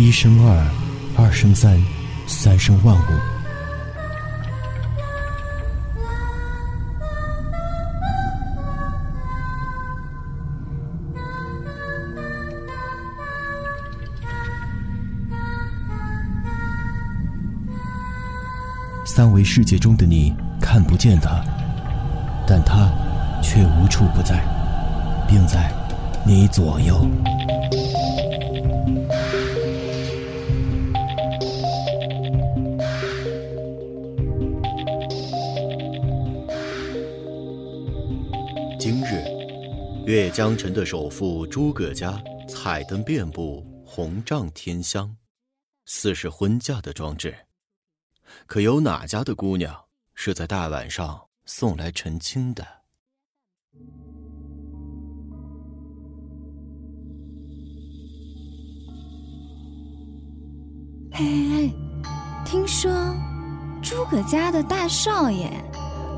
一生二，二生三，三生万物。三维世界中的你看不见他，但他却无处不在，并在你左右。岳江城的首富诸葛家彩灯遍布，红帐添香，似是婚嫁的装置。可有哪家的姑娘是在大晚上送来成亲的？哎哎，听说诸葛家的大少爷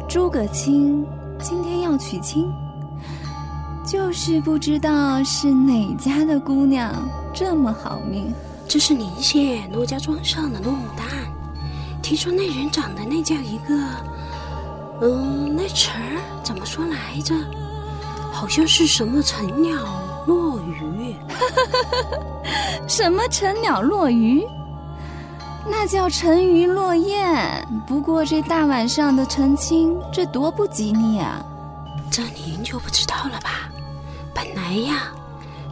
诸葛青今天要娶亲，就是不知道是哪家的姑娘这么好命。这是临县骆家庄上的骆牡丹。听说那人长得那叫一个，嗯，那词儿怎么说来着？好像是什么成鸟落鱼，什么成鸟落鱼？那叫沉鱼落雁。不过这大晚上的成亲，这多不吉利啊！这您就不知道了吧？本来呀，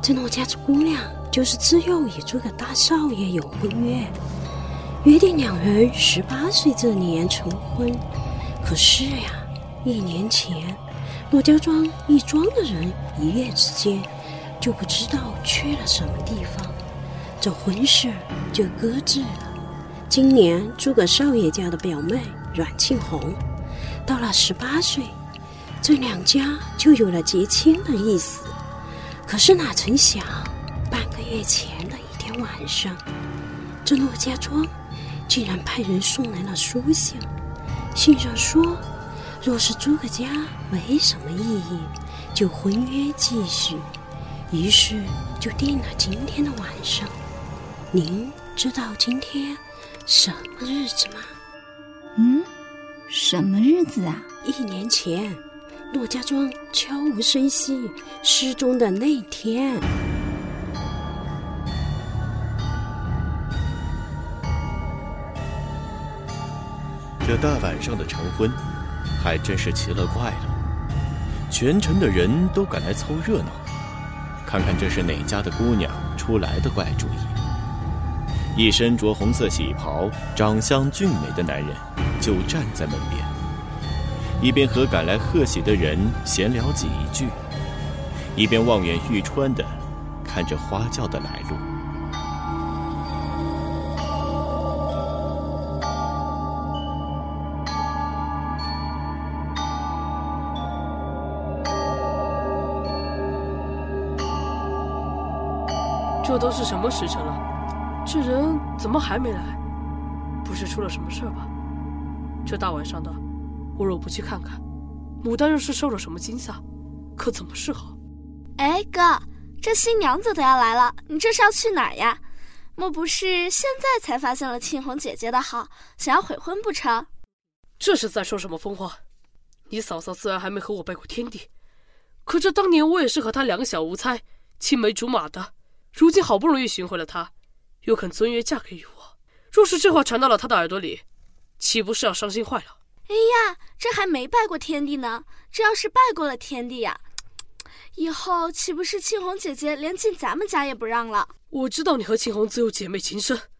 这骆家姑娘就是自幼与这个大少爷有婚约。约定两人十八岁这年成婚，可是呀，一年前，骆家庄一庄的人一夜之间就不知道去了什么地方，这婚事就搁置了。今年诸葛少爷家的表妹阮庆红到了十八岁，这两家就有了结亲的意思。可是哪曾想，半个月前的一天晚上，这骆家庄。竟然派人送来了书信，信上说，若是诸葛家没什么意义，就婚约继续。于是就定了今天的晚上。您知道今天什么日子吗？嗯，什么日子啊？一年前，骆家庄悄无声息失踪的那天。这大晚上的成婚，还真是奇了怪了。全城的人都赶来凑热闹，看看这是哪家的姑娘出来的怪主意。一身着红色喜袍、长相俊美的男人就站在门边，一边和赶来贺喜的人闲聊几句，一边望眼欲穿的看着花轿的来路。这都是什么时辰了？这人怎么还没来？不是出了什么事吧？这大晚上的，我若不去看看，牡丹若是受了什么惊吓，可怎么是好？哎，哥，这新娘子都要来了，你这是要去哪儿呀？莫不是现在才发现了庆红姐姐的好，想要悔婚不成？这是在说什么疯话？你嫂嫂虽然还没和我拜过天地，可这当年我也是和她两小无猜、青梅竹马的。如今好不容易寻回了她，又肯遵约嫁给于我。若是这话传到了她的耳朵里，岂不是要伤心坏了？哎呀，这还没拜过天地呢。这要是拜过了天地呀，以后岂不是庆红姐姐连进咱们家也不让了？我知道你和庆红自幼姐妹情深，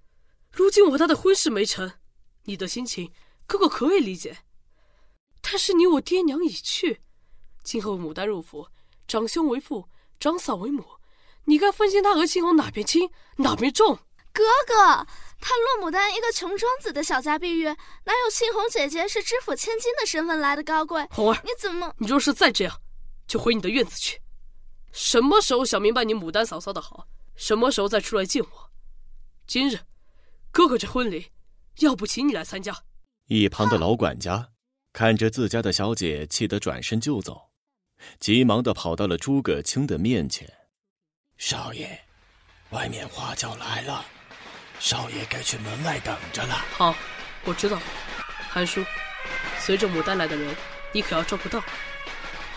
如今我和她的婚事没成，你的心情哥哥可以理解。但是你我爹娘已去，今后牡丹入府，长兄为父，长嫂为母。你该分清她和庆红哪边轻哪边重。哥哥，他洛牡丹一个穷庄子的小家碧玉，哪有庆红姐姐是知府千金的身份来的高贵？红儿，你怎么？你若是再这样，就回你的院子去。什么时候想明白你牡丹嫂嫂的好，什么时候再出来见我。今日，哥哥这婚礼，要不请你来参加。一旁的老管家看着自家的小姐气得转身就走，急忙的跑到了诸葛青的面前。少爷，外面花轿来了。少爷该去门外等着了。好，我知道。韩叔，随着牡丹来的人，你可要照顾到，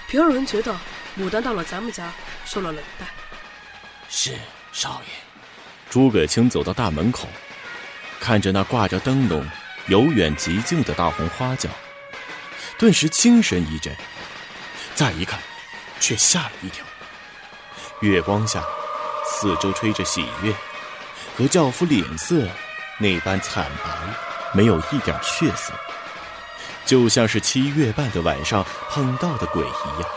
别让人觉得牡丹到了咱们家受了冷待。是，少爷。诸葛青走到大门口，看着那挂着灯笼、由远及近的大红花轿，顿时精神一振。再一看，却吓了一跳。月光下，四周吹着喜悦，和轿夫脸色那般惨白，没有一点血色，就像是七月半的晚上碰到的鬼一样。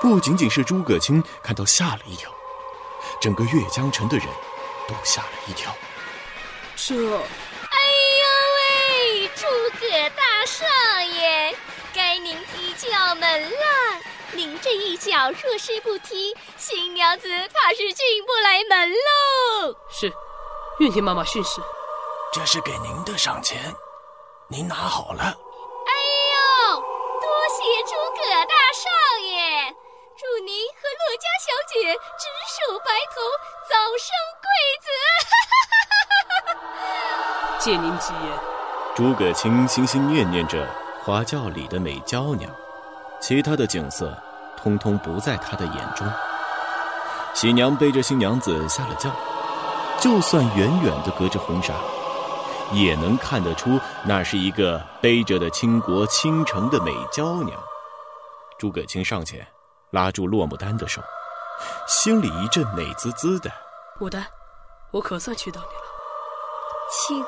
不仅仅是诸葛青看到吓了一跳，整个岳江城的人都吓了一跳。这……哎呦喂，诸葛大少爷，该您踢轿门了。您这一脚若是不踢，新娘子怕是进不来门喽。是，愿听妈妈训示。这是给您的赏钱，您拿好了。哎呦，多谢诸葛大少爷，祝您和乐家小姐只手白头，早生贵子。借您吉言。诸葛青心心念念着花轿里的美娇娘。其他的景色，通通不在他的眼中。喜娘背着新娘子下了轿，就算远远的隔着红纱，也能看得出那是一个背着的倾国倾城的美娇娘。诸葛青上前拉住洛牡丹的手，心里一阵美滋滋的。牡丹，我可算娶到你了。青，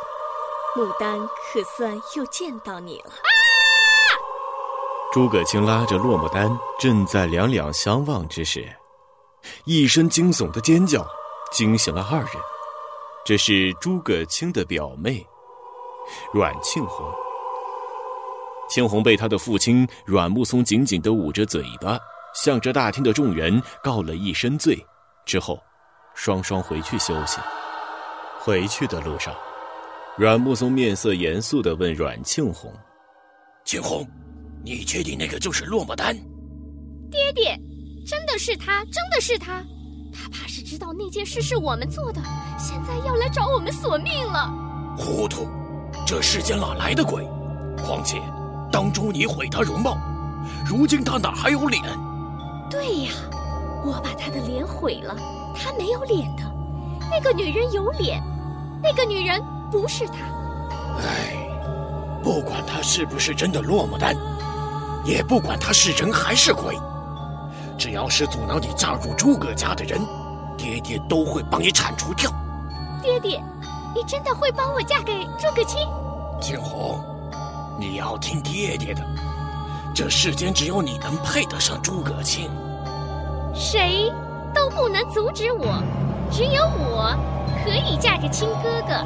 牡丹可算又见到你了。诸葛青拉着落牡丹，正在两两相望之时，一声惊悚的尖叫惊醒了二人。这是诸葛青的表妹阮庆红。庆红被他的父亲阮木松紧紧地捂着嘴巴，向着大厅的众人告了一身罪，之后，双双回去休息。回去的路上，阮木松面色严肃地问阮庆红：“庆红。”你确定那个就是落寞丹？爹爹，真的是他，真的是他。他怕是知道那件事是我们做的，现在要来找我们索命了。糊涂！这世间哪来的鬼？况且，当初你毁他容貌，如今他哪还有脸？对呀，我把他的脸毁了，他没有脸的。那个女人有脸，那个女人不是他。唉，不管他是不是真的落寞丹。也不管他是人还是鬼，只要是阻挠你嫁入诸葛家的人，爹爹都会帮你铲除掉。爹爹，你真的会帮我嫁给诸葛青？青红，你要听爹爹的，这世间只有你能配得上诸葛青，谁都不能阻止我，只有我可以嫁给亲哥哥。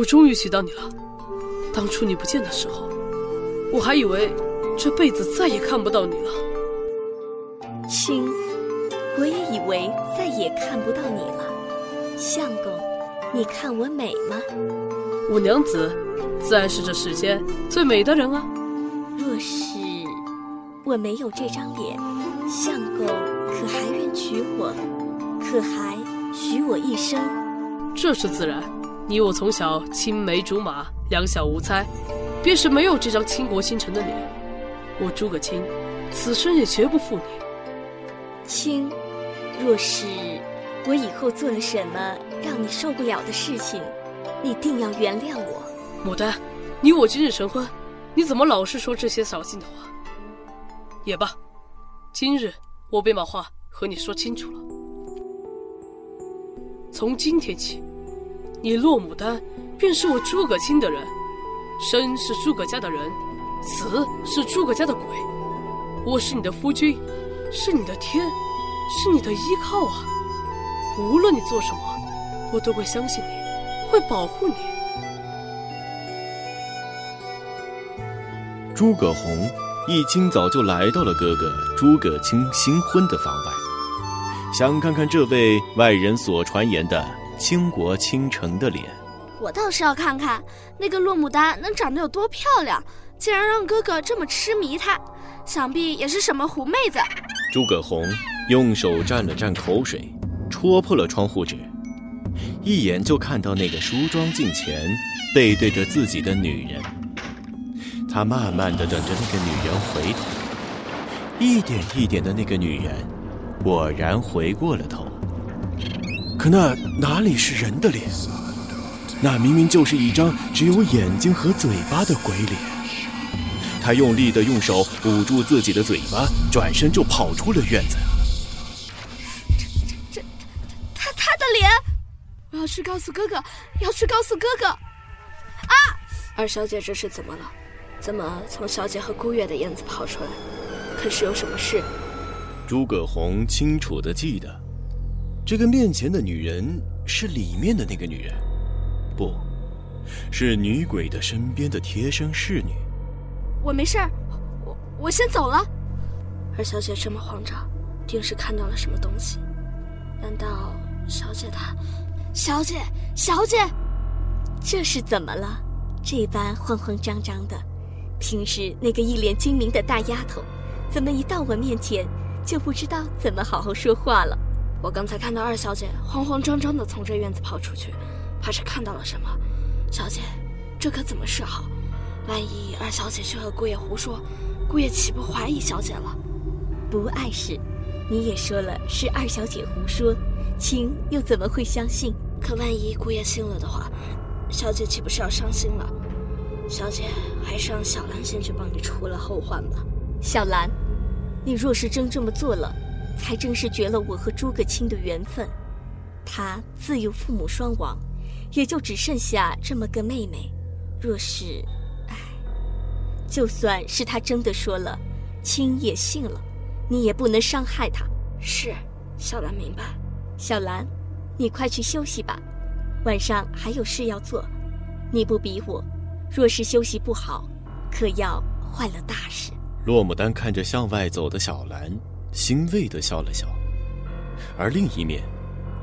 我终于娶到你了。当初你不见的时候，我还以为这辈子再也看不到你了。亲，我也以为再也看不到你了。相公，你看我美吗？我娘子自然是这世间最美的人啊。若是我没有这张脸，相公可还愿娶我？可还许我一生？这是自然。你我从小青梅竹马，两小无猜，便是没有这张倾国倾城的脸，我诸葛青，此生也绝不负你。青，若是我以后做了什么让你受不了的事情，你定要原谅我。牡丹，你我今日成婚，你怎么老是说这些扫兴的话？也罢，今日我便把话和你说清楚了。从今天起。你落牡丹，便是我诸葛青的人，生是诸葛家的人，死是诸葛家的鬼。我是你的夫君，是你的天，是你的依靠啊！无论你做什么，我都会相信你，会保护你。诸葛红一清早就来到了哥哥诸葛青新婚的房外，想看看这位外人所传言的倾国倾城的脸。我倒是要看看那个落牡丹能长得有多漂亮，竟然让哥哥这么痴迷她，想必也是什么狐妹子。诸葛红用手蘸了蘸口水，戳破了窗户纸，一眼就看到那个梳妆镜前背对着自己的女人。他慢慢的等着那个女人回头，一点一点的，那个女人果然回过了头。可那哪里是人的脸？那明明就是一张只有眼睛和嘴巴的鬼脸。他用力的用手捂住自己的嘴巴，转身就跑出了院子。这这这他他的脸！我要去告诉哥哥，要去告诉哥哥。啊！二小姐这是怎么了？怎么从小姐和孤月的院子跑出来？可是有什么事？诸葛红清楚的记得，这个面前的女人是里面的那个女人，不是女鬼的身边的贴身侍女。我没事儿，我我先走了。二小姐这么慌张，定是看到了什么东西。难道小姐她？小姐，小姐，这是怎么了？这般慌慌张张的。平时那个一脸精明的大丫头，怎么一到我面前就不知道怎么好好说话了？我刚才看到二小姐慌慌张张的从这院子跑出去，怕是看到了什么。小姐，这可怎么是好？万一二小姐去和姑爷胡说，姑爷岂不怀疑小姐了？不碍事，你也说了是二小姐胡说，亲又怎么会相信？可万一姑爷信了的话，小姐岂不是要伤心了？小姐，还是让小兰先去帮你除了后患吧。小兰，你若是真这么做了，才正是绝了我和诸葛青的缘分。他自幼父母双亡，也就只剩下这么个妹妹。若是，唉，就算是他真的说了，青也信了，你也不能伤害他。是，小兰明白。小兰，你快去休息吧，晚上还有事要做。你不比我。若是休息不好，可要坏了大事。洛牡丹看着向外走的小兰，欣慰的笑了笑。而另一面，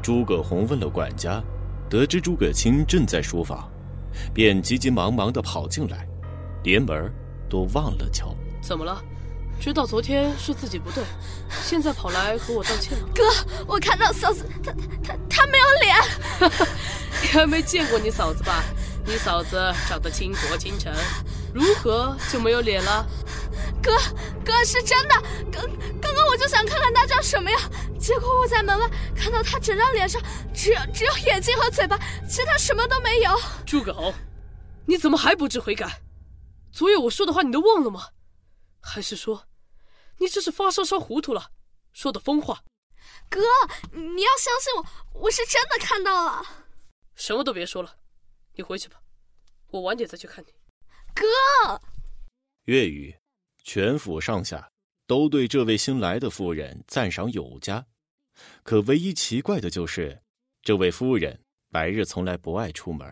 诸葛红问了管家，得知诸葛青正在书房，便急急忙忙的跑进来，连门都忘了敲。怎么了？知道昨天是自己不对，现在跑来和我道歉了？哥，我看到嫂子，她她她没有脸。你还没见过你嫂子吧？你嫂子长得倾国倾城，如何就没有脸了？哥，哥是真的。刚刚刚我就想看看他长什么样，结果我在门外看到他整张脸上只有只有眼睛和嘴巴，其他什么都没有。诸葛红，你怎么还不知悔改？昨夜我说的话你都忘了吗？还是说，你这是发烧烧糊涂了，说的疯话？哥，你要相信我，我是真的看到了。什么都别说了。你回去吧，我晚点再去看你。哥，粤语，全府上下都对这位新来的夫人赞赏有加，可唯一奇怪的就是，这位夫人白日从来不爱出门，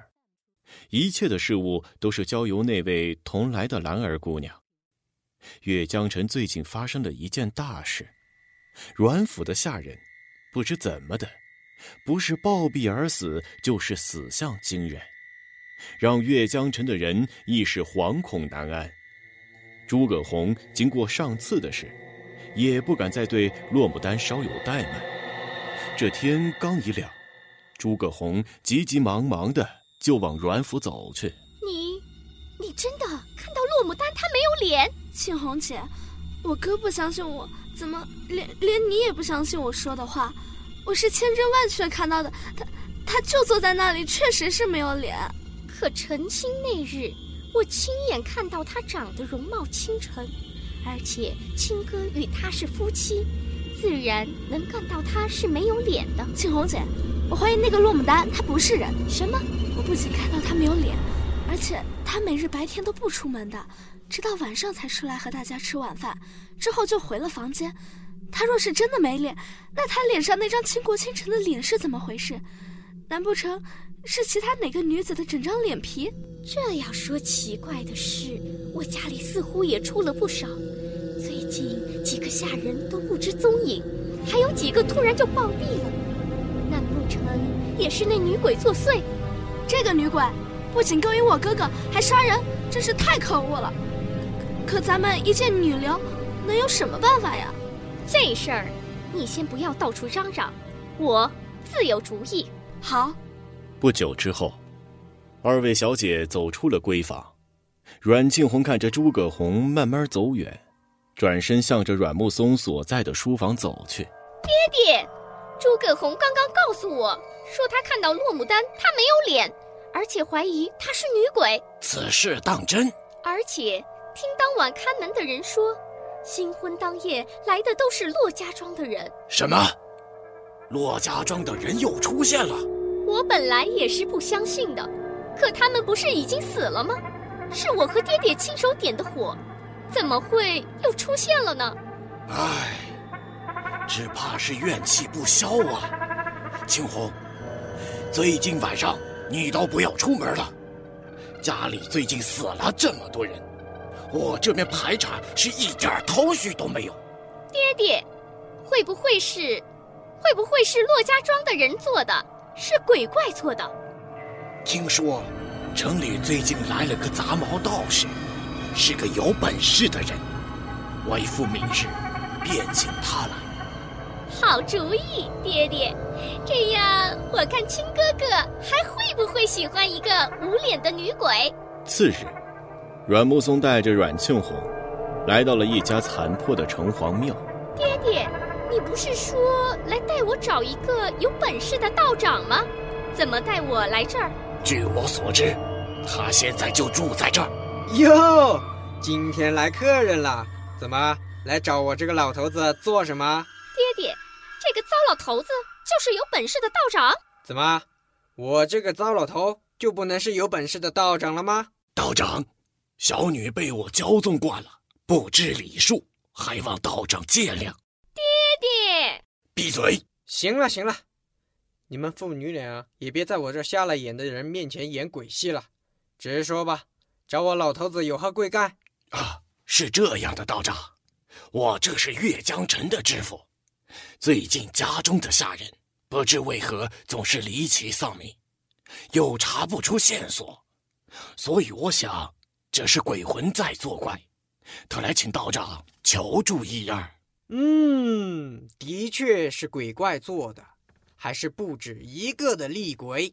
一切的事物都是交由那位同来的兰儿姑娘。岳江城最近发生了一件大事，阮府的下人不知怎么的，不是暴毙而死，就是死相惊人。让岳江城的人一时惶恐难安。诸葛红经过上次的事，也不敢再对洛牡丹稍有怠慢。这天刚一亮，诸葛红急急忙忙的就往阮府走去。你，你真的看到洛牡丹她没有脸？庆红姐，我哥不相信我，怎么连连你也不相信我说的话？我是千真万确看到的，她她就坐在那里，确实是没有脸。可成亲那日，我亲眼看到他长得容貌倾城，而且亲哥与他是夫妻，自然能看到他是没有脸的。青红姐，我怀疑那个洛牡丹她不是人。什么？我不仅看到她没有脸，而且她每日白天都不出门的，直到晚上才出来和大家吃晚饭，之后就回了房间。她若是真的没脸，那她脸上那张倾国倾城的脸是怎么回事？难不成？是其他哪个女子的整张脸皮？这要说奇怪的是，我家里似乎也出了不少，最近几个下人都不知踪影，还有几个突然就暴毙了。难不成也是那女鬼作祟？这个女鬼不仅勾引我哥哥，还杀人，真是太可恶了。可咱们一介女流，能有什么办法呀？这事儿，你先不要到处嚷嚷，我自有主意。好。不久之后，二位小姐走出了闺房。阮静红看着诸葛红慢慢走远，转身向着阮木松所在的书房走去。爹爹，诸葛红刚刚告诉我说，他看到洛牡丹，她没有脸，而且怀疑她是女鬼。此事当真？而且听当晚看门的人说，新婚当夜来的都是骆家庄的人。什么？骆家庄的人又出现了？我本来也是不相信的，可他们不是已经死了吗？是我和爹爹亲手点的火，怎么会又出现了呢？唉，只怕是怨气不消啊！青红，最近晚上你都不要出门了。家里最近死了这么多人，我这边排查是一点头绪都没有。爹爹，会不会是，会不会是骆家庄的人做的？是鬼怪做的。听说，城里最近来了个杂毛道士，是个有本事的人。为父明日便请他来。好主意，爹爹。这样，我看亲哥哥还会不会喜欢一个无脸的女鬼？次日，阮木松带着阮庆红，来到了一家残破的城隍庙。爹爹。你不是说我找一个有本事的道长吗？怎么带我来这儿？据我所知，他现在就住在这儿。哟，今天来客人了，怎么来找我这个老头子做什么？爹爹，这个糟老头子就是有本事的道长。怎么，我这个糟老头就不能是有本事的道长了吗？道长，小女被我骄纵惯了，不知礼数，还望道长见谅。爹爹，闭嘴！行了行了，你们父女俩也别在我这瞎了眼的人面前演鬼戏了，直说吧，找我老头子有何贵干？啊，是这样的，道长，我这是岳江城的知府，最近家中的下人不知为何总是离奇丧命，又查不出线索，所以我想这是鬼魂在作怪，特来请道长求助一二。嗯，的确是鬼怪做的，还是不止一个的厉鬼，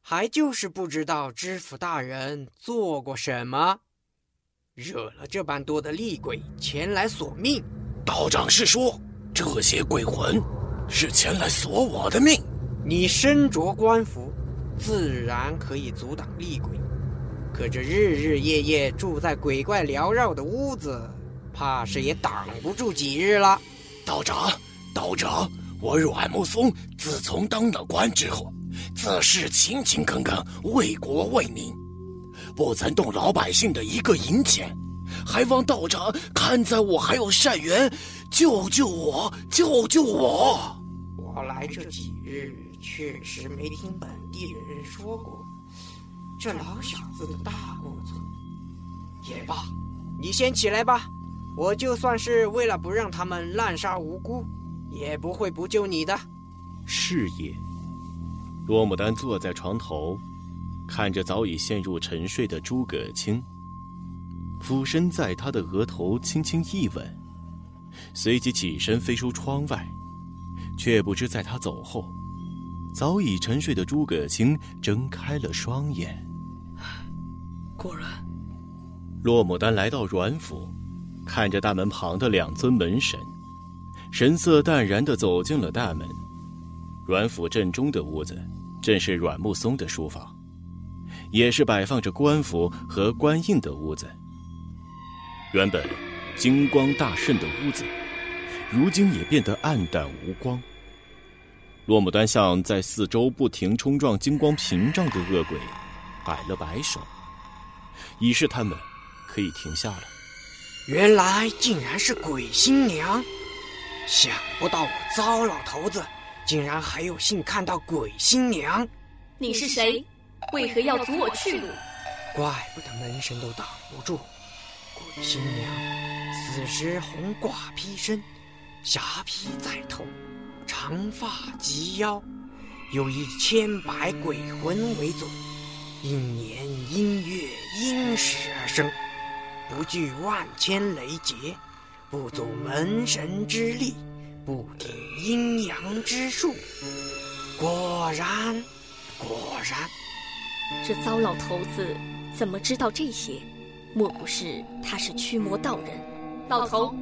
还就是不知道知府大人做过什么，惹了这般多的厉鬼前来索命。道长是说，这些鬼魂是前来索我的命？你身着官服，自然可以阻挡厉鬼，可这日日夜夜住在鬼怪缭绕的屋子。怕是也挡不住几日了。道长，道长，我阮木松自从当了官之后，自是勤勤恳恳为国为民，不曾动老百姓的一个银钱，还望道长看在我还有善缘，救救我，救救我！我来这几日确实没听本地人说过这老小子的大过错。也罢，你先起来吧。我就算是为了不让他们滥杀无辜，也不会不救你的。是也，罗牡丹坐在床头，看着早已陷入沉睡的诸葛青，俯身在他的额头轻轻一吻，随即起身飞出窗外，却不知在他走后，早已沉睡的诸葛青睁开了双眼。果然，洛牡丹来到阮府。看着大门旁的两尊门神，神色淡然地走进了大门。阮府正中的屋子，正是阮木松的书房，也是摆放着官服和官印的屋子。原本金光大盛的屋子，如今也变得暗淡无光。洛牡丹向在四周不停冲撞金光屏障的恶鬼摆了摆手，以示他们可以停下了。原来竟然是鬼新娘，想不到我糟老头子竟然还有幸看到鬼新娘。你是谁？为何要阻我去路？怪不得门神都挡不住。鬼新娘此时红褂披身，霞披在头，长发及腰，有一千百鬼魂为尊，因年因月因时而生，不惧万千雷劫，不阻门神之力，不听阴阳之术。果然，果然，这糟老头子怎么知道这些？莫不是他是驱魔道人？老头，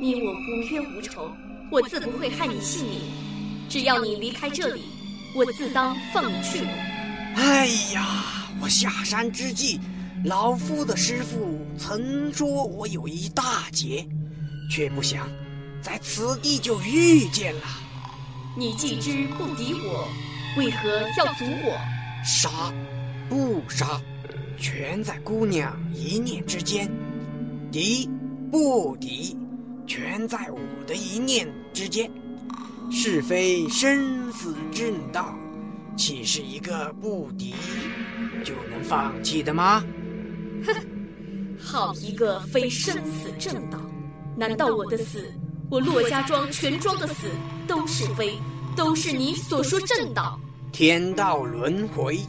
你我无冤无仇，我自不会害你性命。只要你离开这里，我自当放你去。哎呀，我下山之际，老夫的师傅曾说我有一大劫，却不想在此地就遇见了。你既知不敌我，为何要阻我？杀，不杀，全在姑娘一念之间；敌，不敌，全在我的一念之间。是非生死正道，岂是一个不敌就能放弃的吗？哼，好一个非生死正道！难道我的死？我骆家庄全庄的死都是非，都是你所说正道。天道轮回，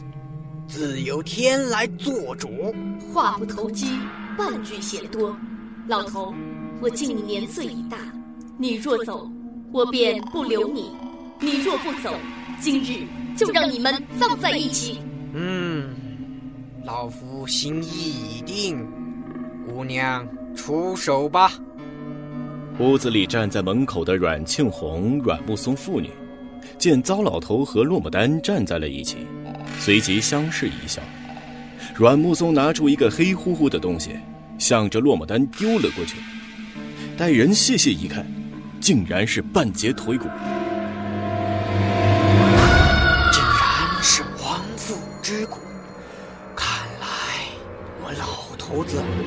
自有天来做主。话不投机半句嫌多。老头，我敬你年岁已大，你若走，我便不留你；你若不走，今日就让你们葬在一起。嗯，老夫心意已定，姑娘出手吧。屋子里站在门口的阮庆红、阮木松父女，见糟老头和落寞丹站在了一起，随即相视一笑。阮木松拿出一个黑乎乎的东西，向着落寞丹丢了过去。待人细细一看，竟然是半截腿骨，竟然是亡父之骨。看来我老头子还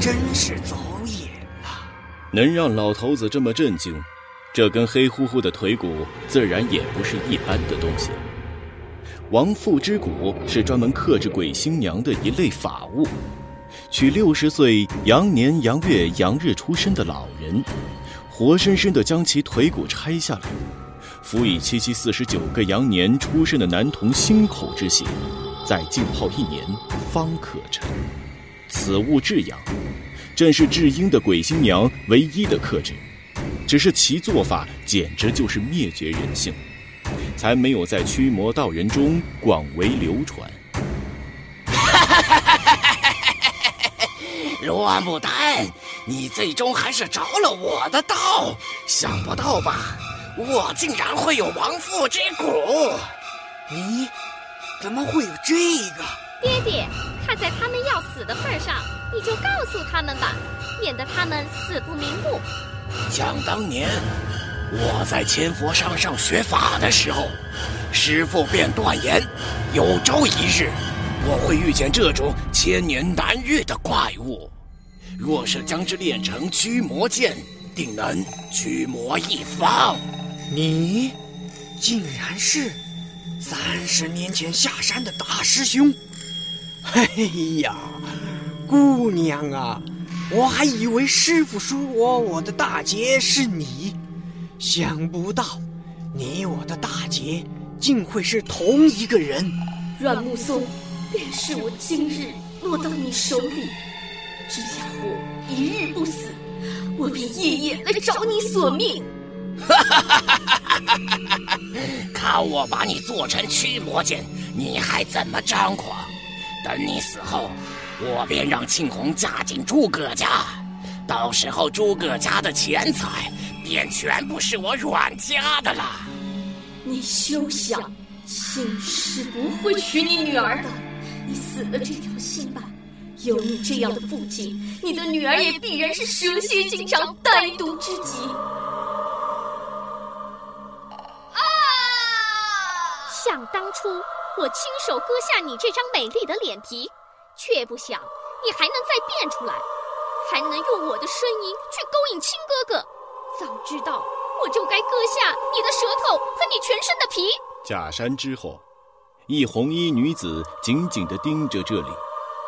真是走眼了。能让老头子这么震惊，这根黑乎乎的腿骨自然也不是一般的东西。亡父之骨是专门克制鬼新娘的一类法物，取六十岁阳年阳月阳日出生的老人，活生生的将其腿骨拆下来，辅以七七四十九个阳年出生的男童心口之血，再浸泡一年方可成。此物至阳。正是至阴的鬼新娘唯一的克制，只是其做法简直就是灭绝人性，才没有在驱魔道人中广为流传。罗牡丹，你最终还是着了我的道，想不到吧？我竟然会有亡父之骨！你怎么会有这个？爹爹，看在他们要死的份上。你就告诉他们吧，免得他们死不瞑目。想当年，我在千佛山上学法的时候，师傅便断言，有朝一日我会遇见这种千年难遇的怪物。若是将之练成驱魔剑，定能驱魔一方。你，竟然是三十年前下山的大师兄！哎呀！姑娘啊，我还以为师傅说我我的大劫是你，想不到你我的大劫竟会是同一个人。阮木松，便是我今日落到你手里，只要我一日不死，我便夜夜来找你索命。哈哈哈哈哈哈！看我把你做成驱魔剑，你还怎么张狂？等你死后。我便让庆红嫁进诸葛家，到时候诸葛家的钱财便全部是我阮家的了。你休想，庆是不会娶你女儿的。你死了这条心吧，有你这样的父亲，你的女儿也必然是蛇蝎心肠、歹毒之极。啊！想当初，我亲手割下你这张美丽的脸皮。却不想你还能再变出来，还能用我的声音去勾引亲哥哥。早知道我就该割下你的舌头和你全身的皮。假山之后，一红衣女子紧紧地盯着这里，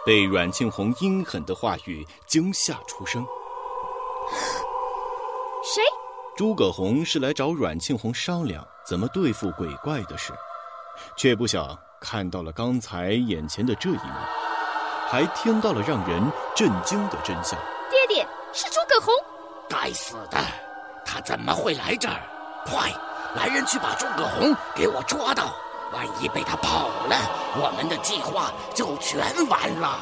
被阮庆红阴狠的话语惊吓出声：“谁？诸葛红是来找阮庆红商量怎么对付鬼怪的事，却不想看到了刚才眼前的这一幕，还听到了让人震惊的真相。爹爹，是诸葛红！该死的，他怎么会来这儿？快，来人去把诸葛红给我抓到！万一被他跑了，我们的计划就全完了。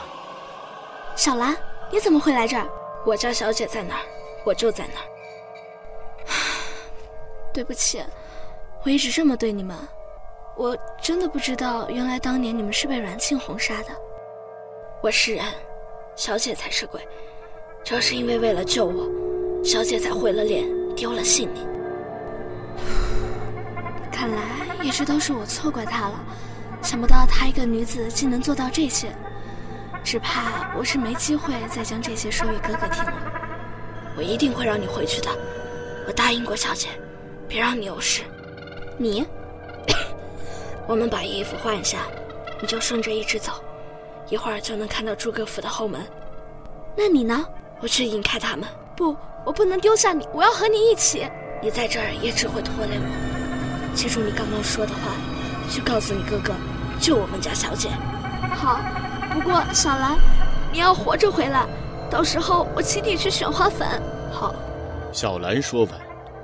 小兰，你怎么会来这儿？我家小姐在哪儿，我就在哪儿。对不起，我一直这么对你们，我真的不知道，原来当年你们是被阮庆红杀的。我是人，小姐才是鬼。正是因为为了救我，小姐才毁了脸，丢了性命。看来一直都是我错怪她了，想不到她一个女子竟能做到这些，只怕我是没机会再将这些说与哥哥听了。我一定会让你回去的，我答应过小姐。别让你有事。你，我们把衣服换一下，你就顺着一直走，一会儿就能看到诸葛府的后门。那你呢？我去引开他们。不，我不能丢下你，我要和你一起。你在这儿也只会拖累我。记住你刚刚说的话，去告诉你哥哥，救我们家小姐。好，不过小兰，你要活着回来，到时候我请你去选花粉。好。小兰说完。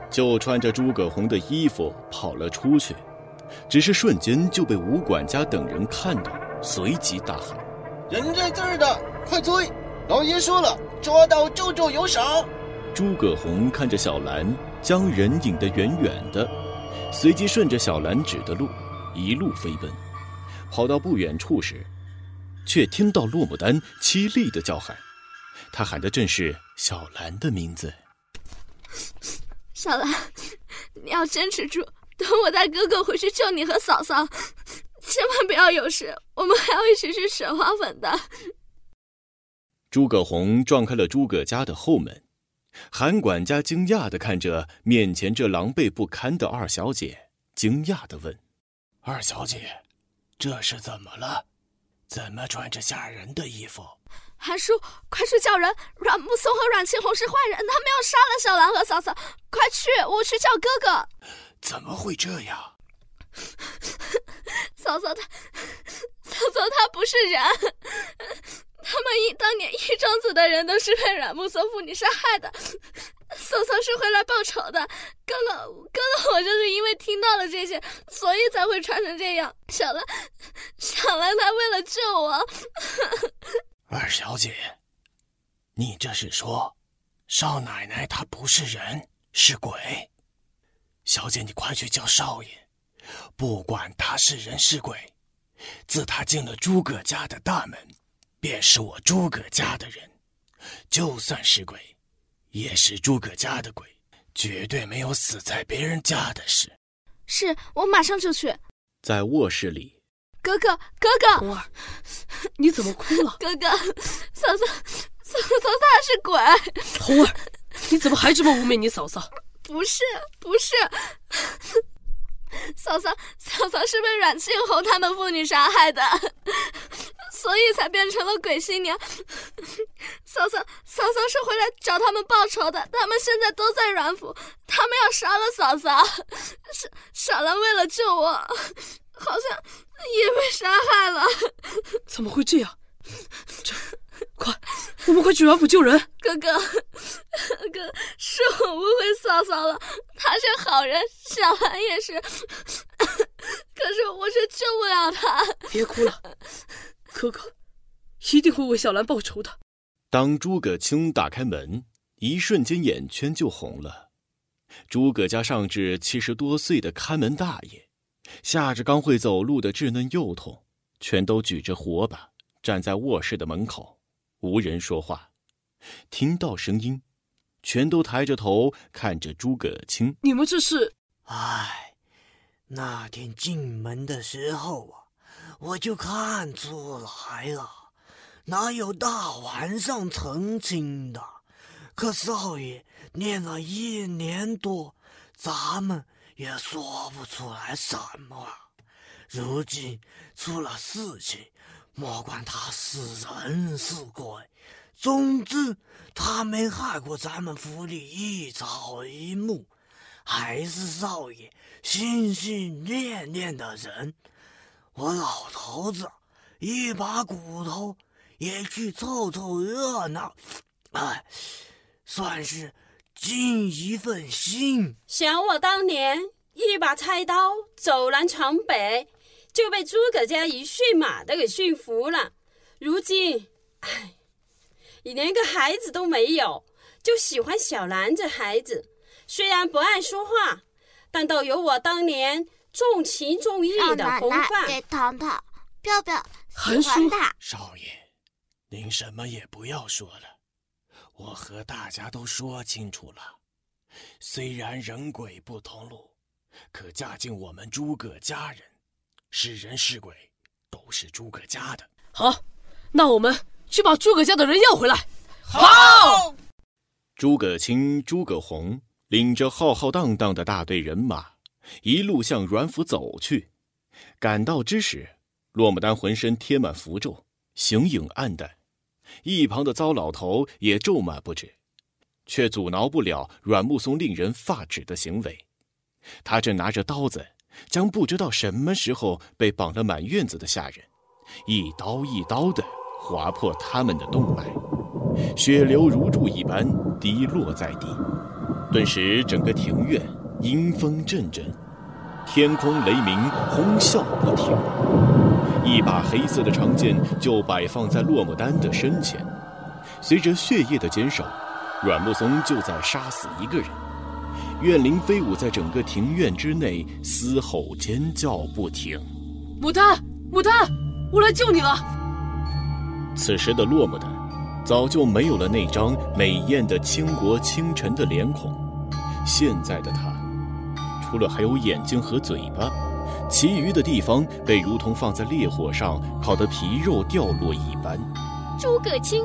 就穿着诸葛红的衣服跑了出去，只是瞬间就被吴管家等人看到，随即大喊：“人在这儿的，快追！老爷说了，抓到舅舅有赏。”诸葛红看着小兰将人引得远远的，随即顺着小兰指的路一路飞奔，跑到不远处时，却听到洛牡丹凄厉的叫喊，他喊的正是小兰的名字。小兰，你要坚持住，等我带哥哥回去救你和嫂嫂，千万不要有事。我们还要一起去选花粉的。诸葛红撞开了诸葛家的后门，韩管家惊讶的看着面前这狼狈不堪的二小姐，惊讶的问：“二小姐，这是怎么了？怎么穿着吓人的衣服？”韩叔，快去叫人！阮木松和阮庆红是坏人，他们要杀了小兰和嫂嫂。快去，我去叫哥哥。怎么会这样？嫂嫂她，嫂嫂她不是人。他们一当年一庄子的人都是被阮木松父女杀害的。嫂嫂是回来报仇的。刚刚，刚刚我就是因为听到了这些，所以才会穿成这样。小兰，小兰她为了救我。二小姐，你这是说，少奶奶她不是人，是鬼？小姐，你快去叫少爷，不管他是人是鬼，自他进了诸葛家的大门，便是我诸葛家的人，就算是鬼，也是诸葛家的鬼，绝对没有死在别人家的事。是我马上就去。在卧室里。哥哥，哥哥，红儿，你怎么哭了？哥哥，嫂嫂，嫂嫂她是鬼。红儿，你怎么还这么污蔑你嫂嫂？不是，不是，嫂嫂，嫂嫂是被阮庆红他们父女杀害的，所以才变成了鬼新娘。嫂嫂，嫂嫂是回来找他们报仇的，他们现在都在阮府，他们要杀了嫂嫂。傻傻兰为了救我，好像。也被杀害了，怎么会这样？这，快，我们快去阮府救人！哥哥，哥，是我误会嫂嫂了，她是好人，小兰也是，可是我却救不了她。别哭了，哥哥一定会为小兰报仇的。当诸葛青打开门，一瞬间眼圈就红了。诸葛家上至七十多岁的看门大爷。下着刚会走路的稚嫩幼童，全都举着火把，站在卧室的门口，无人说话。听到声音，全都抬着头看着诸葛青。你们这是？唉，那天进门的时候啊，我就看出来了，哪有大晚上成亲的？可少爷念了一年多，咱们。也说不出来什么。如今出了事情，莫管他是人是鬼，总之他没害过咱们府里一草一木，还是少爷心心念念的人。我老头子一把骨头也去凑凑热闹，哎，算是尽一份心。想我当年一把菜刀走南闯北，就被诸葛家一驯马的给驯服了。如今，唉，你连个孩子都没有，就喜欢小兰这孩子。虽然不爱说话，但倒有我当年。重情重义的风范，给糖糖，彪彪韩叔，少爷，您什么也不要说了，我和大家都说清楚了。虽然人鬼不同路，可嫁进我们诸葛家人，是人是鬼都是诸葛家的。好，那我们去把诸葛家的人要回来。好。诸葛青、诸葛红领着浩浩荡荡的大队人马。一路向阮府走去，赶到之时，洛牡丹浑身贴满符咒，形影暗淡。一旁的糟老头也咒骂不止，却阻挠不了阮木松令人发指的行为。他正拿着刀子，将不知道什么时候被绑了满院子的下人，一刀一刀地划破他们的动脉，血流如注一般滴落在地。顿时，整个庭院。阴风阵阵，天空雷鸣，轰啸不停。一把黑色的长剑就摆放在洛牡丹的身前。随着血液的减少，阮木松就在杀死一个人。怨灵飞舞在整个庭院之内，嘶吼尖叫不停。牡丹，牡丹，我来救你了！此时的洛牡丹，早就没有了那张美艳的倾国倾城的脸孔。现在的她。除了还有眼睛和嘴巴，其余的地方被如同放在烈火上烤得皮肉掉落一般。诸葛青，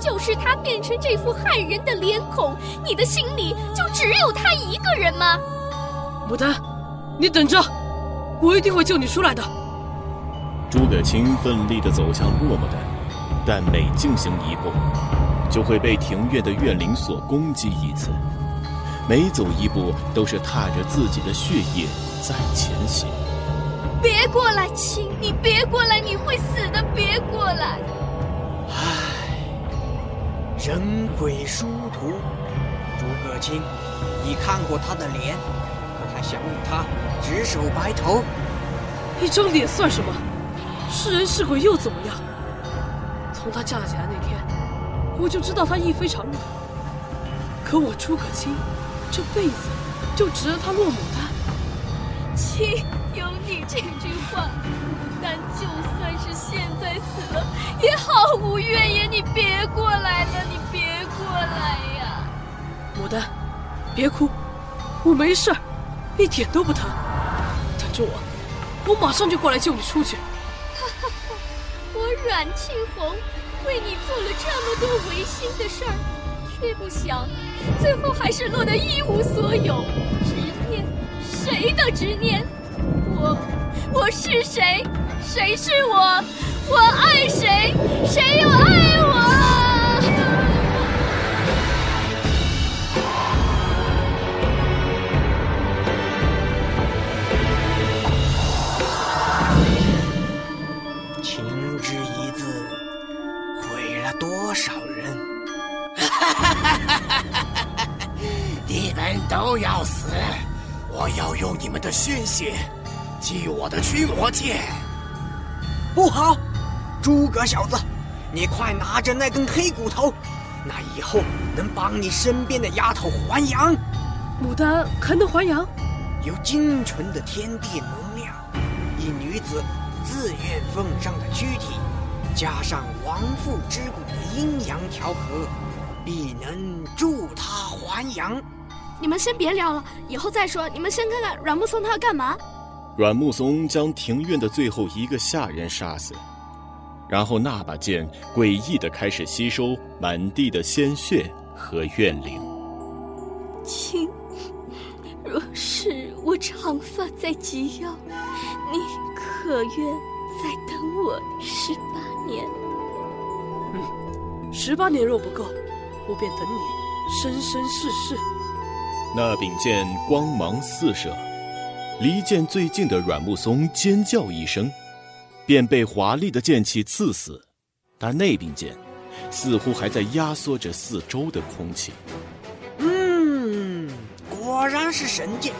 就是他变成这副害人的脸孔，你的心里就只有他一个人吗？牡丹，你等着，我一定会救你出来的。诸葛青奋力地走向落牡丹，但每进行一步，就会被庭院的怨灵所攻击一次。每走一步，都是踏着自己的血液在前行。别过来，亲，你别过来，你会死的！别过来。唉，人鬼殊途。诸葛青，你看过他的脸，可还想与他执手白头？一张脸算什么？是人是鬼又怎么样？从他嫁进来那天，我就知道他一非常人。可我诸葛青。这辈子就值得他落牡丹。亲，有你这句话，牡丹就算是现在死了，也毫无怨言。你别过来了，你别过来呀！牡丹，别哭，我没事儿，一点都不疼。等着我，我马上就过来救你出去。哈哈哈，我阮庆红为你做了这么多违心的事儿。却不想，最后还是落得一无所有。执念，谁的执念？我我是谁？谁是我？我爱谁？谁又爱我？情之一字毁了多少人？你们都要死我要用你们的鲜血祭我的驱魔剑。不好，诸葛小子，你快拿着那根黑骨头，那以后能帮你身边的丫头还阳。牡丹还能还阳？有精纯的天地能量，一女子自愿奉上的躯体，加上亡父之骨的阴阳调和，必能助她还阳。你们先别聊了，以后再说。你们先看看阮木松他要干嘛？阮木松将庭院的最后一个下人杀死，然后那把剑诡异的开始吸收满地的鲜血和怨灵。亲，若是我长发在及腰，你可愿再等我十八年？嗯，十八年若不够，我便等你生生世世。那柄剑光芒四射，离剑最近的阮木松尖叫一声，便被华丽的剑气刺死。但那柄剑似乎还在压缩着四周的空气。嗯，果然是神剑，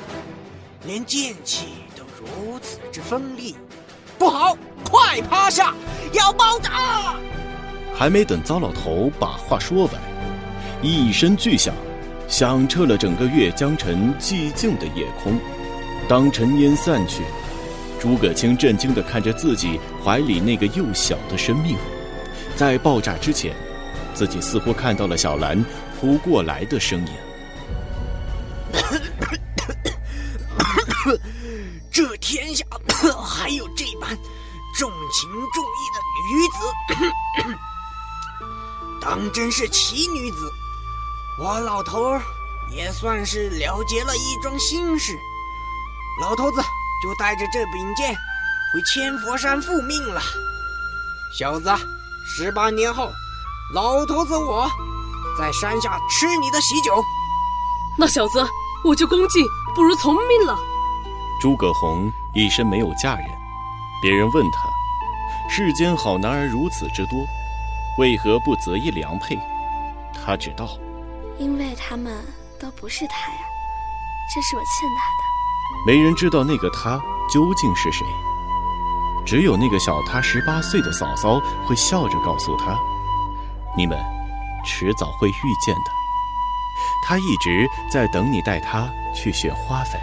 连剑气都如此之锋利。不好，快趴下，要爆炸！还没等糟老头把话说完，一声巨响。响彻了整个月江城寂静的夜空。当尘烟散去，诸葛青震惊地看着自己怀里那个幼小的生命。在爆炸之前，自己似乎看到了小兰扑过来的身影。这天下还有这般重情重义的女子，当真是奇女子。我老头也算是了结了一桩心事，老头子就带着这柄剑回千佛山复命了。小子，十八年后，老头子我在山下吃你的喜酒。那小子，我就恭敬不如从命了。诸葛红一生没有嫁人，别人问他，世间好男儿如此之多，为何不择一良配？他只道。因为他们都不是他呀，这是我欠他的。没人知道那个他究竟是谁，只有那个小他十八岁的嫂嫂会笑着告诉他：“你们迟早会遇见的。”他一直在等你带他去选花粉。